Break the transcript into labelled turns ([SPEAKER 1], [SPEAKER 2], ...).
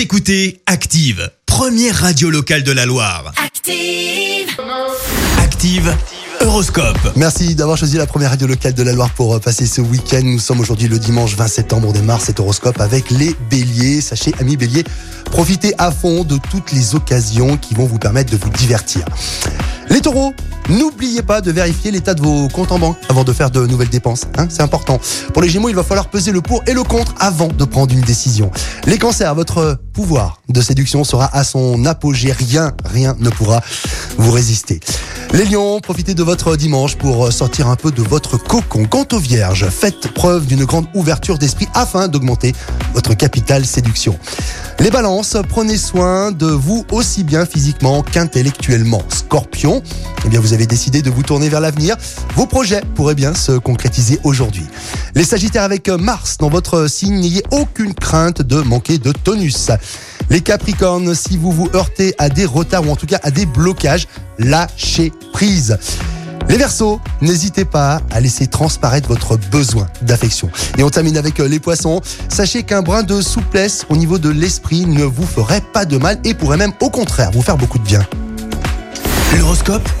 [SPEAKER 1] Vous écoutez Active, première radio locale de la Loire.
[SPEAKER 2] Active.
[SPEAKER 1] Active, Horoscope.
[SPEAKER 3] Merci d'avoir choisi la première radio locale de la Loire pour euh, passer ce week-end. Nous sommes aujourd'hui le dimanche 20 septembre. On démarre cet horoscope avec les béliers. Sachez, amis béliers, profitez à fond de toutes les occasions qui vont vous permettre de vous divertir. Les taureaux, n'oubliez pas de vérifier l'état de vos comptes en banque avant de faire de nouvelles dépenses. Hein, c'est important. Pour les gémeaux, il va falloir peser le pour et le contre avant de prendre une décision. Les cancers, votre pouvoir de séduction sera à son apogée. Rien, rien ne pourra vous résister. Les lions, profitez de votre dimanche pour sortir un peu de votre cocon. Quant aux vierges, faites preuve d'une grande ouverture d'esprit afin d'augmenter votre capital séduction. Les balances, prenez soin de vous aussi bien physiquement qu'intellectuellement. Scorpion, eh bien vous avez décidé de vous tourner vers l'avenir. Vos projets pourraient bien se concrétiser aujourd'hui. Les sagittaires avec Mars dans votre signe, n'ayez aucune crainte de manquer de tonus. Les capricornes, si vous vous heurtez à des retards ou en tout cas à des blocages, lâchez prise. Les Verseaux, n'hésitez pas à laisser transparaître votre besoin d'affection. Et on termine avec euh, les Poissons. Sachez qu'un brin de souplesse au niveau de l'esprit ne vous ferait pas de mal et pourrait même au contraire vous faire beaucoup de bien.
[SPEAKER 1] L'horoscope